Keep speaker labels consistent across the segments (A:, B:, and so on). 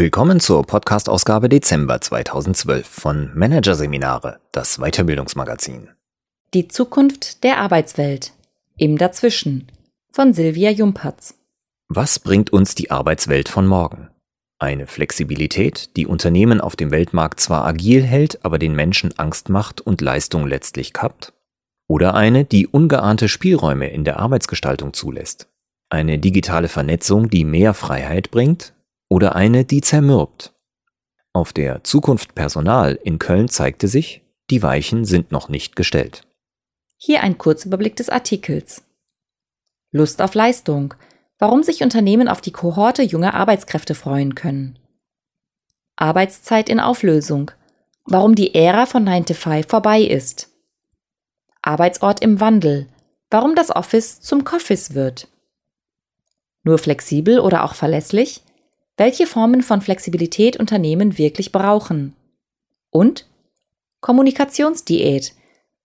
A: Willkommen zur Podcast-Ausgabe Dezember 2012 von Managerseminare, das Weiterbildungsmagazin.
B: Die Zukunft der Arbeitswelt. Im Dazwischen von Silvia Jumpertz.
A: Was bringt uns die Arbeitswelt von morgen? Eine Flexibilität, die Unternehmen auf dem Weltmarkt zwar agil hält, aber den Menschen Angst macht und Leistung letztlich kappt? Oder eine, die ungeahnte Spielräume in der Arbeitsgestaltung zulässt? Eine digitale Vernetzung, die mehr Freiheit bringt? Oder eine, die zermürbt? Auf der Zukunft Personal in Köln zeigte sich, die Weichen sind noch nicht gestellt.
B: Hier ein Kurzüberblick des Artikels. Lust auf Leistung – warum sich Unternehmen auf die Kohorte junger Arbeitskräfte freuen können. Arbeitszeit in Auflösung, warum die Ära von 9 to 5 vorbei ist. Arbeitsort im Wandel, warum das Office zum Coffis wird. Nur flexibel oder auch verlässlich? Welche Formen von Flexibilität Unternehmen wirklich brauchen? Und Kommunikationsdiät,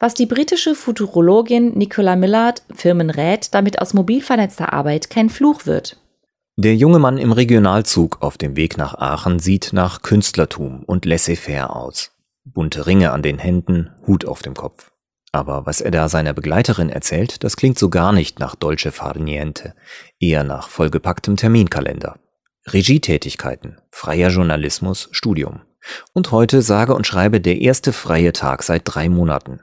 B: was die britische Futurologin Nicola Millard Firmen rät, damit aus mobil vernetzter Arbeit kein Fluch wird.
A: Der junge Mann im Regionalzug auf dem Weg nach Aachen sieht nach Künstlertum und laissez-faire aus. Bunte Ringe an den Händen, Hut auf dem Kopf. Aber was er da seiner Begleiterin erzählt, das klingt so gar nicht nach Dolce Far Niente, eher nach vollgepacktem Terminkalender. Regietätigkeiten, freier Journalismus, Studium. Und heute sage und schreibe der erste freie Tag seit drei Monaten.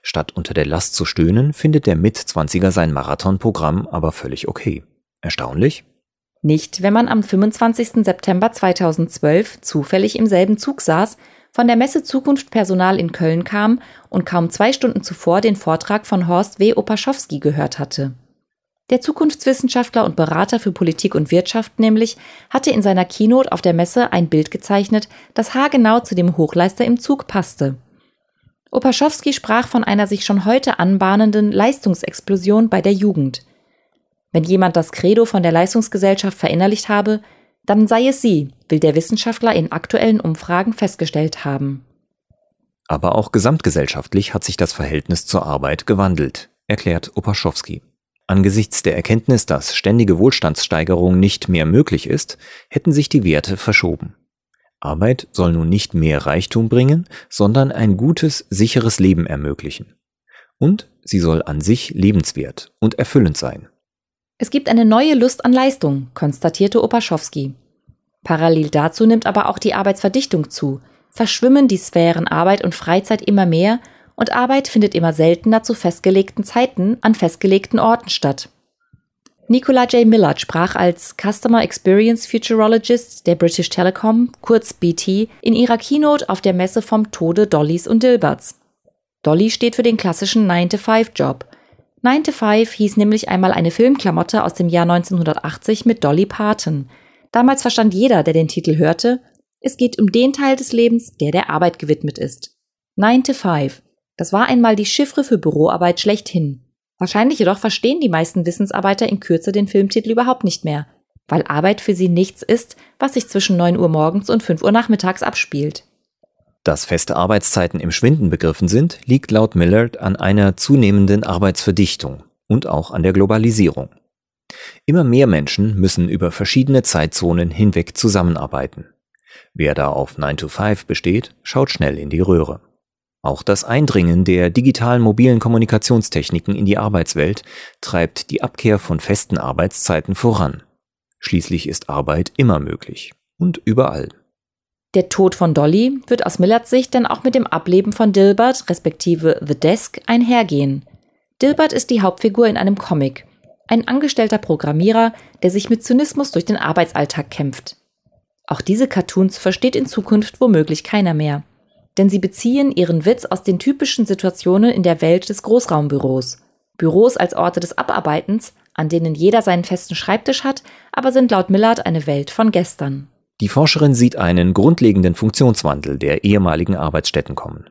A: Statt unter der Last zu stöhnen, findet der Mitzwanziger sein Marathonprogramm aber völlig okay. Erstaunlich?
B: Nicht, wenn man am 25. September 2012 zufällig im selben Zug saß, von der Messe Zukunft Personal in Köln kam und kaum zwei Stunden zuvor den Vortrag von Horst W. Opaschowski gehört hatte. Der Zukunftswissenschaftler und Berater für Politik und Wirtschaft nämlich hatte in seiner Keynote auf der Messe ein Bild gezeichnet, das haargenau zu dem Hochleister im Zug passte. Opaschowski sprach von einer sich schon heute anbahnenden Leistungsexplosion bei der Jugend. Wenn jemand das Credo von der Leistungsgesellschaft verinnerlicht habe, dann sei es sie, will der Wissenschaftler in aktuellen Umfragen festgestellt haben.
A: Aber auch gesamtgesellschaftlich hat sich das Verhältnis zur Arbeit gewandelt, erklärt Opaschowski. Angesichts der Erkenntnis, dass ständige Wohlstandssteigerung nicht mehr möglich ist, hätten sich die Werte verschoben. Arbeit soll nun nicht mehr Reichtum bringen, sondern ein gutes, sicheres Leben ermöglichen. Und sie soll an sich lebenswert und erfüllend sein.
B: Es gibt eine neue Lust an Leistung, konstatierte Opaschowski. Parallel dazu nimmt aber auch die Arbeitsverdichtung zu, verschwimmen die Sphären Arbeit und Freizeit immer mehr und Arbeit findet immer seltener zu festgelegten Zeiten an festgelegten Orten statt. Nicola J. Millard sprach als Customer Experience Futurologist der British Telecom, kurz BT, in ihrer Keynote auf der Messe vom Tode Dollys und Dilberts. Dolly steht für den klassischen 9-to-5-Job. 9-to-5 hieß nämlich einmal eine Filmklamotte aus dem Jahr 1980 mit Dolly Parton. Damals verstand jeder, der den Titel hörte, es geht um den Teil des Lebens, der der Arbeit gewidmet ist. 9-to-5. Das war einmal die Chiffre für Büroarbeit schlechthin. Wahrscheinlich jedoch verstehen die meisten Wissensarbeiter in Kürze den Filmtitel überhaupt nicht mehr, weil Arbeit für sie nichts ist, was sich zwischen 9 Uhr morgens und 5 Uhr nachmittags abspielt.
A: Dass feste Arbeitszeiten im Schwinden begriffen sind, liegt laut Millard an einer zunehmenden Arbeitsverdichtung und auch an der Globalisierung. Immer mehr Menschen müssen über verschiedene Zeitzonen hinweg zusammenarbeiten. Wer da auf 9 to 5 besteht, schaut schnell in die Röhre. Auch das Eindringen der digitalen mobilen Kommunikationstechniken in die Arbeitswelt treibt die Abkehr von festen Arbeitszeiten voran. Schließlich ist Arbeit immer möglich und überall.
B: Der Tod von Dolly wird aus Millards Sicht dann auch mit dem Ableben von Dilbert respektive The Desk einhergehen. Dilbert ist die Hauptfigur in einem Comic, ein angestellter Programmierer, der sich mit Zynismus durch den Arbeitsalltag kämpft. Auch diese Cartoons versteht in Zukunft womöglich keiner mehr denn sie beziehen ihren Witz aus den typischen Situationen in der Welt des Großraumbüros. Büros als Orte des Abarbeitens, an denen jeder seinen festen Schreibtisch hat, aber sind laut Millard eine Welt von gestern.
A: Die Forscherin sieht einen grundlegenden Funktionswandel der ehemaligen Arbeitsstätten kommen.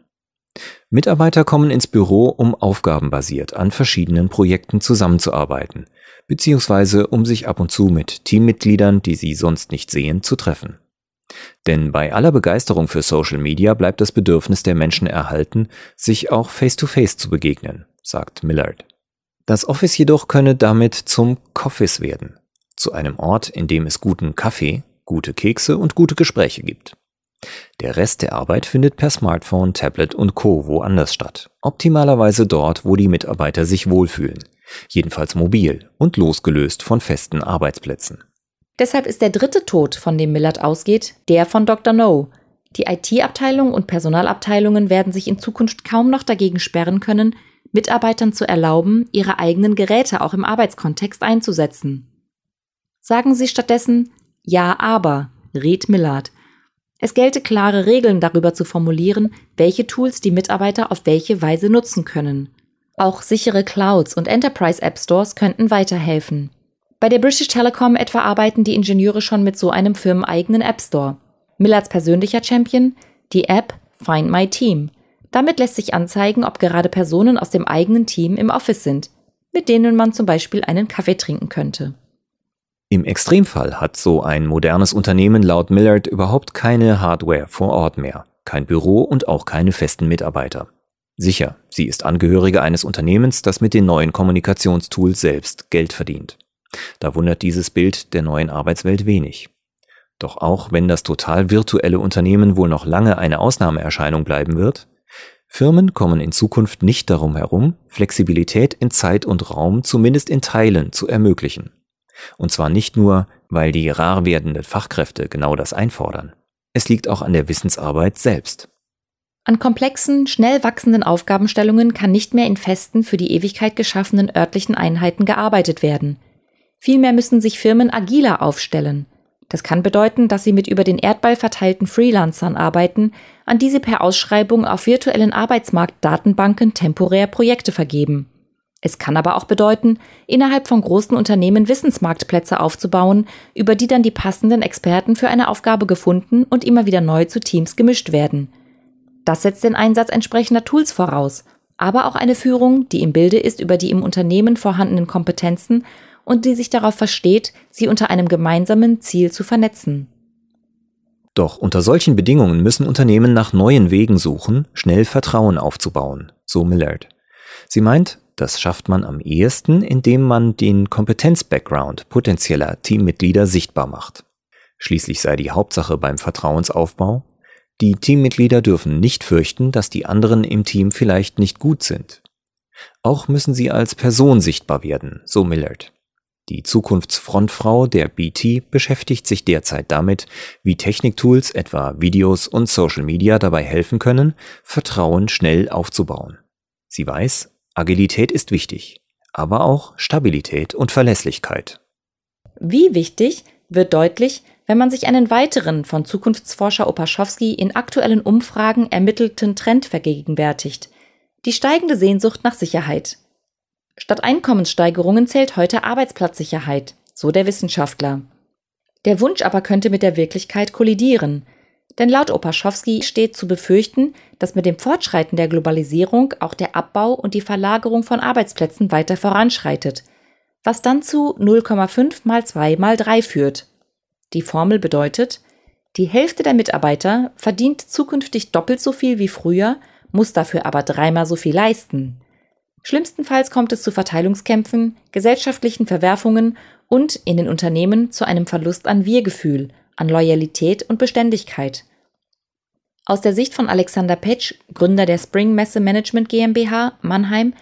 A: Mitarbeiter kommen ins Büro, um aufgabenbasiert an verschiedenen Projekten zusammenzuarbeiten, beziehungsweise um sich ab und zu mit Teammitgliedern, die sie sonst nicht sehen, zu treffen. Denn bei aller Begeisterung für Social Media bleibt das Bedürfnis der Menschen erhalten, sich auch face-to-face -face zu begegnen, sagt Millard. Das Office jedoch könne damit zum Coffis werden, zu einem Ort, in dem es guten Kaffee, gute Kekse und gute Gespräche gibt. Der Rest der Arbeit findet per Smartphone, Tablet und Co. woanders statt. Optimalerweise dort, wo die Mitarbeiter sich wohlfühlen. Jedenfalls mobil und losgelöst von festen Arbeitsplätzen.
B: Deshalb ist der dritte Tod, von dem Millard ausgeht, der von Dr. No. Die IT-Abteilung und Personalabteilungen werden sich in Zukunft kaum noch dagegen sperren können, Mitarbeitern zu erlauben, ihre eigenen Geräte auch im Arbeitskontext einzusetzen. Sagen Sie stattdessen Ja, aber, rät Millard. Es gelte klare Regeln darüber zu formulieren, welche Tools die Mitarbeiter auf welche Weise nutzen können. Auch sichere Clouds und Enterprise App Stores könnten weiterhelfen. Bei der British Telecom etwa arbeiten die Ingenieure schon mit so einem firmeneigenen App Store. Millards persönlicher Champion? Die App Find My Team. Damit lässt sich anzeigen, ob gerade Personen aus dem eigenen Team im Office sind, mit denen man zum Beispiel einen Kaffee trinken könnte.
A: Im Extremfall hat so ein modernes Unternehmen laut Millard überhaupt keine Hardware vor Ort mehr, kein Büro und auch keine festen Mitarbeiter. Sicher, sie ist Angehörige eines Unternehmens, das mit den neuen Kommunikationstools selbst Geld verdient. Da wundert dieses Bild der neuen Arbeitswelt wenig. Doch auch wenn das total virtuelle Unternehmen wohl noch lange eine Ausnahmeerscheinung bleiben wird, Firmen kommen in Zukunft nicht darum herum, Flexibilität in Zeit und Raum zumindest in Teilen zu ermöglichen. Und zwar nicht nur, weil die rar werdenden Fachkräfte genau das einfordern. Es liegt auch an der Wissensarbeit selbst.
B: An komplexen, schnell wachsenden Aufgabenstellungen kann nicht mehr in festen, für die Ewigkeit geschaffenen örtlichen Einheiten gearbeitet werden – Vielmehr müssen sich Firmen agiler aufstellen. Das kann bedeuten, dass sie mit über den Erdball verteilten Freelancern arbeiten, an die sie per Ausschreibung auf virtuellen Arbeitsmarktdatenbanken temporär Projekte vergeben. Es kann aber auch bedeuten, innerhalb von großen Unternehmen Wissensmarktplätze aufzubauen, über die dann die passenden Experten für eine Aufgabe gefunden und immer wieder neu zu Teams gemischt werden. Das setzt den Einsatz entsprechender Tools voraus, aber auch eine Führung, die im Bilde ist über die im Unternehmen vorhandenen Kompetenzen und die sich darauf versteht, sie unter einem gemeinsamen Ziel zu vernetzen.
A: Doch unter solchen Bedingungen müssen Unternehmen nach neuen Wegen suchen, schnell Vertrauen aufzubauen, so Millard. Sie meint, das schafft man am ehesten, indem man den Kompetenz-Background potenzieller Teammitglieder sichtbar macht. Schließlich sei die Hauptsache beim Vertrauensaufbau, die Teammitglieder dürfen nicht fürchten, dass die anderen im Team vielleicht nicht gut sind. Auch müssen sie als Person sichtbar werden, so Millard. Die Zukunftsfrontfrau der BT beschäftigt sich derzeit damit, wie Techniktools, etwa Videos und Social Media dabei helfen können, Vertrauen schnell aufzubauen. Sie weiß, Agilität ist wichtig, aber auch Stabilität und Verlässlichkeit.
B: Wie wichtig wird deutlich, wenn man sich einen weiteren von Zukunftsforscher Opaschowski in aktuellen Umfragen ermittelten Trend vergegenwärtigt. Die steigende Sehnsucht nach Sicherheit. Statt Einkommenssteigerungen zählt heute Arbeitsplatzsicherheit, so der Wissenschaftler. Der Wunsch aber könnte mit der Wirklichkeit kollidieren. Denn laut Opaschowski steht zu befürchten, dass mit dem Fortschreiten der Globalisierung auch der Abbau und die Verlagerung von Arbeitsplätzen weiter voranschreitet, was dann zu 0,5 mal 2 mal 3 führt. Die Formel bedeutet, die Hälfte der Mitarbeiter verdient zukünftig doppelt so viel wie früher, muss dafür aber dreimal so viel leisten. Schlimmstenfalls kommt es zu Verteilungskämpfen, gesellschaftlichen Verwerfungen und in den Unternehmen zu einem Verlust an Wir-Gefühl, an Loyalität und Beständigkeit. Aus der Sicht von Alexander Petsch, Gründer der Spring Messe Management GmbH Mannheim,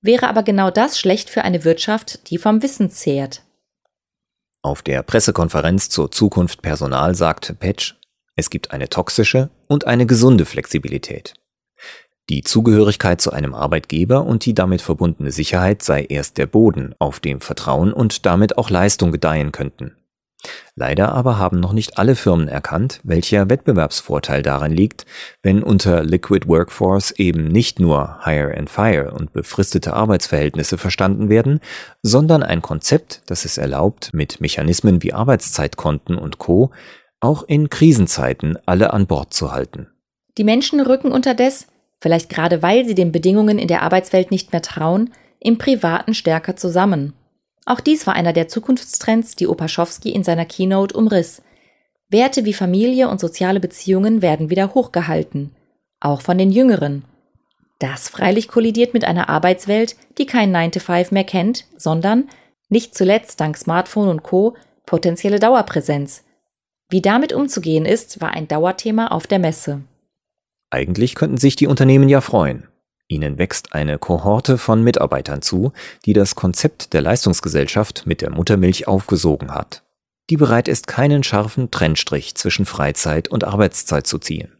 B: wäre aber genau das schlecht für eine Wirtschaft, die vom Wissen zehrt.
A: Auf der Pressekonferenz zur Zukunft Personal sagte Petsch, es gibt eine toxische und eine gesunde Flexibilität. Die Zugehörigkeit zu einem Arbeitgeber und die damit verbundene Sicherheit sei erst der Boden, auf dem Vertrauen und damit auch Leistung gedeihen könnten. Leider aber haben noch nicht alle Firmen erkannt, welcher Wettbewerbsvorteil darin liegt, wenn unter Liquid Workforce eben nicht nur Hire and Fire und befristete Arbeitsverhältnisse verstanden werden, sondern ein Konzept, das es erlaubt, mit Mechanismen wie Arbeitszeitkonten und Co. auch in Krisenzeiten alle an Bord zu halten.
B: Die Menschen rücken unterdessen vielleicht gerade weil sie den Bedingungen in der Arbeitswelt nicht mehr trauen, im Privaten stärker zusammen. Auch dies war einer der Zukunftstrends, die Opaschowski in seiner Keynote umriss. Werte wie Familie und soziale Beziehungen werden wieder hochgehalten, auch von den Jüngeren. Das freilich kollidiert mit einer Arbeitswelt, die kein 9 to 5 mehr kennt, sondern, nicht zuletzt dank Smartphone und Co., potenzielle Dauerpräsenz. Wie damit umzugehen ist, war ein Dauerthema auf der Messe.
A: Eigentlich könnten sich die Unternehmen ja freuen. Ihnen wächst eine Kohorte von Mitarbeitern zu, die das Konzept der Leistungsgesellschaft mit der Muttermilch aufgesogen hat, die bereit ist, keinen scharfen Trennstrich zwischen Freizeit und Arbeitszeit zu ziehen,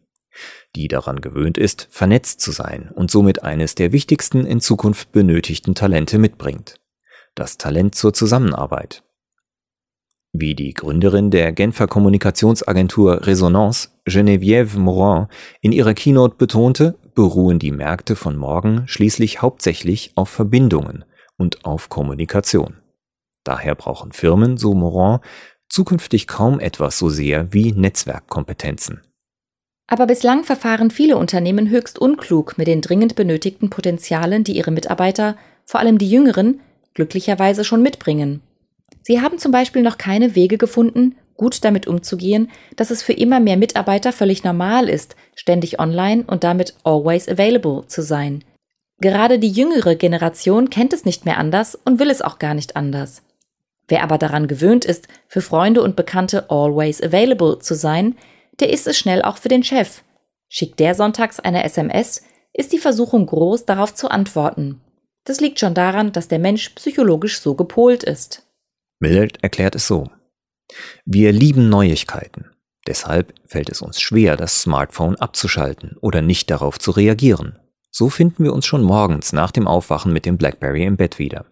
A: die daran gewöhnt ist, vernetzt zu sein und somit eines der wichtigsten in Zukunft benötigten Talente mitbringt, das Talent zur Zusammenarbeit. Wie die Gründerin der Genfer Kommunikationsagentur Resonance, Geneviève Morin, in ihrer Keynote betonte, beruhen die Märkte von morgen schließlich hauptsächlich auf Verbindungen und auf Kommunikation. Daher brauchen Firmen, so Morin, zukünftig kaum etwas so sehr wie Netzwerkkompetenzen.
B: Aber bislang verfahren viele Unternehmen höchst unklug mit den dringend benötigten Potenzialen, die ihre Mitarbeiter, vor allem die Jüngeren, glücklicherweise schon mitbringen. Sie haben zum Beispiel noch keine Wege gefunden, gut damit umzugehen, dass es für immer mehr Mitarbeiter völlig normal ist, ständig online und damit always available zu sein. Gerade die jüngere Generation kennt es nicht mehr anders und will es auch gar nicht anders. Wer aber daran gewöhnt ist, für Freunde und Bekannte always available zu sein, der ist es schnell auch für den Chef. Schickt der sonntags eine SMS, ist die Versuchung groß, darauf zu antworten. Das liegt schon daran, dass der Mensch psychologisch so gepolt ist.
A: Millard erklärt es so. Wir lieben Neuigkeiten. Deshalb fällt es uns schwer, das Smartphone abzuschalten oder nicht darauf zu reagieren. So finden wir uns schon morgens nach dem Aufwachen mit dem BlackBerry im Bett wieder.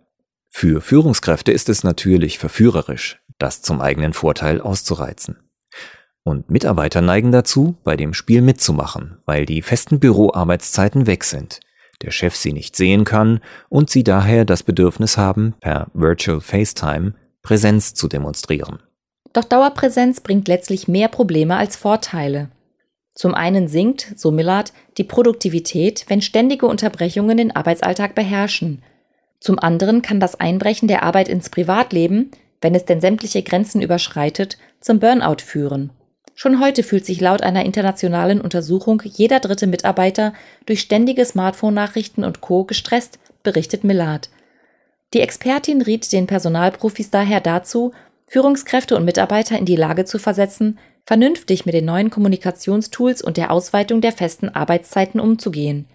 A: Für Führungskräfte ist es natürlich verführerisch, das zum eigenen Vorteil auszureizen. Und Mitarbeiter neigen dazu, bei dem Spiel mitzumachen, weil die festen Büroarbeitszeiten weg sind, der Chef sie nicht sehen kann und sie daher das Bedürfnis haben, per Virtual FaceTime Präsenz zu demonstrieren.
B: Doch Dauerpräsenz bringt letztlich mehr Probleme als Vorteile. Zum einen sinkt, so Millard, die Produktivität, wenn ständige Unterbrechungen den Arbeitsalltag beherrschen. Zum anderen kann das Einbrechen der Arbeit ins Privatleben, wenn es denn sämtliche Grenzen überschreitet, zum Burnout führen. Schon heute fühlt sich laut einer internationalen Untersuchung jeder dritte Mitarbeiter durch ständige Smartphone-Nachrichten und Co. gestresst, berichtet Millard. Die Expertin riet den Personalprofis daher dazu, Führungskräfte und Mitarbeiter in die Lage zu versetzen, vernünftig mit den neuen Kommunikationstools und der Ausweitung der festen Arbeitszeiten umzugehen.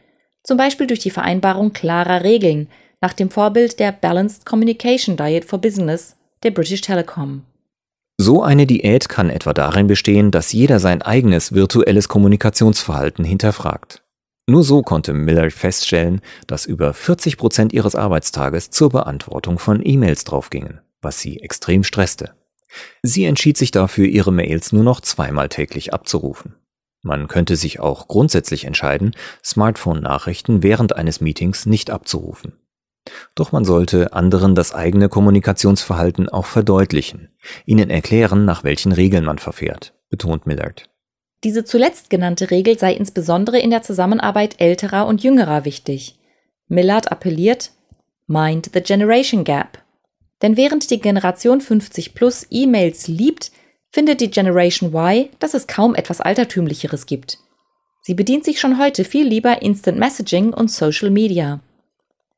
B: Zum Beispiel durch die Vereinbarung klarer Regeln nach dem Vorbild der Balanced Communication Diet for Business der British Telecom.
A: So eine Diät kann etwa darin bestehen, dass jeder sein eigenes virtuelles Kommunikationsverhalten hinterfragt. Nur so konnte Miller feststellen, dass über 40 Prozent ihres Arbeitstages zur Beantwortung von E-Mails draufgingen, was sie extrem stresste. Sie entschied sich dafür, ihre Mails nur noch zweimal täglich abzurufen. Man könnte sich auch grundsätzlich entscheiden, Smartphone-Nachrichten während eines Meetings nicht abzurufen. Doch man sollte anderen das eigene Kommunikationsverhalten auch verdeutlichen, ihnen erklären, nach welchen Regeln man verfährt, betont Millard.
B: Diese zuletzt genannte Regel sei insbesondere in der Zusammenarbeit älterer und jüngerer wichtig. Millard appelliert, Mind the Generation Gap. Denn während die Generation 50 plus E-Mails liebt, findet die Generation Y, dass es kaum etwas Altertümlicheres gibt. Sie bedient sich schon heute viel lieber Instant Messaging und Social Media.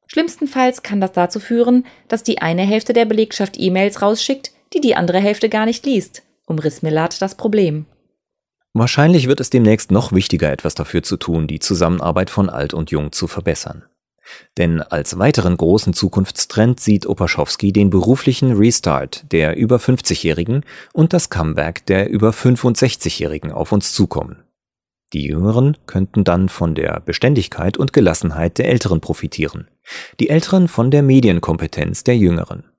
B: Schlimmstenfalls kann das dazu führen, dass die eine Hälfte der Belegschaft E-Mails rausschickt, die die andere Hälfte gar nicht liest, umriss Millard das Problem.
A: Wahrscheinlich wird es demnächst noch wichtiger, etwas dafür zu tun, die Zusammenarbeit von Alt und Jung zu verbessern. Denn als weiteren großen Zukunftstrend sieht Opaschowski den beruflichen Restart der über 50-Jährigen und das Comeback der über 65-Jährigen auf uns zukommen. Die Jüngeren könnten dann von der Beständigkeit und Gelassenheit der Älteren profitieren, die Älteren von der Medienkompetenz der Jüngeren.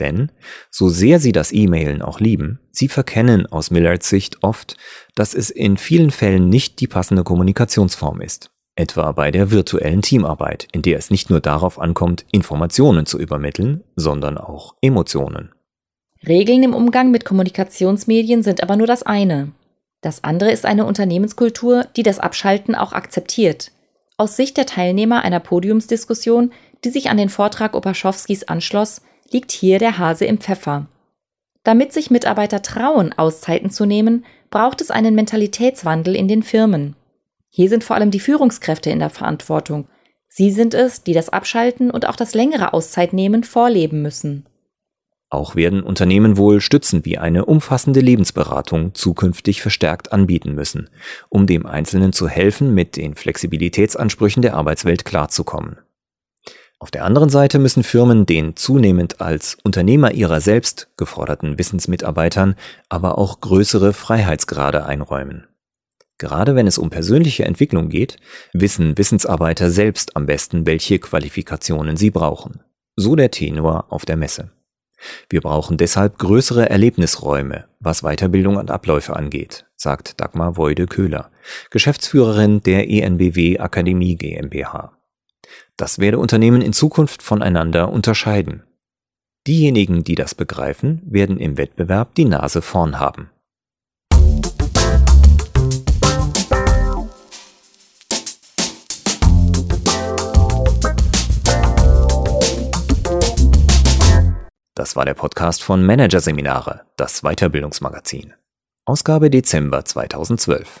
A: Denn, so sehr sie das E-Mailen auch lieben, sie verkennen aus Millards Sicht oft, dass es in vielen Fällen nicht die passende Kommunikationsform ist. Etwa bei der virtuellen Teamarbeit, in der es nicht nur darauf ankommt, Informationen zu übermitteln, sondern auch Emotionen.
B: Regeln im Umgang mit Kommunikationsmedien sind aber nur das eine. Das andere ist eine Unternehmenskultur, die das Abschalten auch akzeptiert. Aus Sicht der Teilnehmer einer Podiumsdiskussion, die sich an den Vortrag Opaschowskis anschloss, liegt hier der Hase im Pfeffer. Damit sich Mitarbeiter trauen, Auszeiten zu nehmen, braucht es einen Mentalitätswandel in den Firmen. Hier sind vor allem die Führungskräfte in der Verantwortung. Sie sind es, die das Abschalten und auch das längere Auszeitnehmen vorleben müssen.
A: Auch werden Unternehmen wohl Stützen wie eine umfassende Lebensberatung zukünftig verstärkt anbieten müssen, um dem Einzelnen zu helfen, mit den Flexibilitätsansprüchen der Arbeitswelt klarzukommen. Auf der anderen Seite müssen Firmen den zunehmend als Unternehmer ihrer selbst geforderten Wissensmitarbeitern aber auch größere Freiheitsgrade einräumen. Gerade wenn es um persönliche Entwicklung geht, wissen Wissensarbeiter selbst am besten, welche Qualifikationen sie brauchen. So der Tenor auf der Messe. Wir brauchen deshalb größere Erlebnisräume, was Weiterbildung und Abläufe angeht, sagt Dagmar Woide-Köhler, Geschäftsführerin der ENBW Akademie GmbH. Das werde Unternehmen in Zukunft voneinander unterscheiden. Diejenigen, die das begreifen, werden im Wettbewerb die Nase vorn haben. Das war der Podcast von Managerseminare, das Weiterbildungsmagazin. Ausgabe Dezember 2012.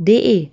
B: de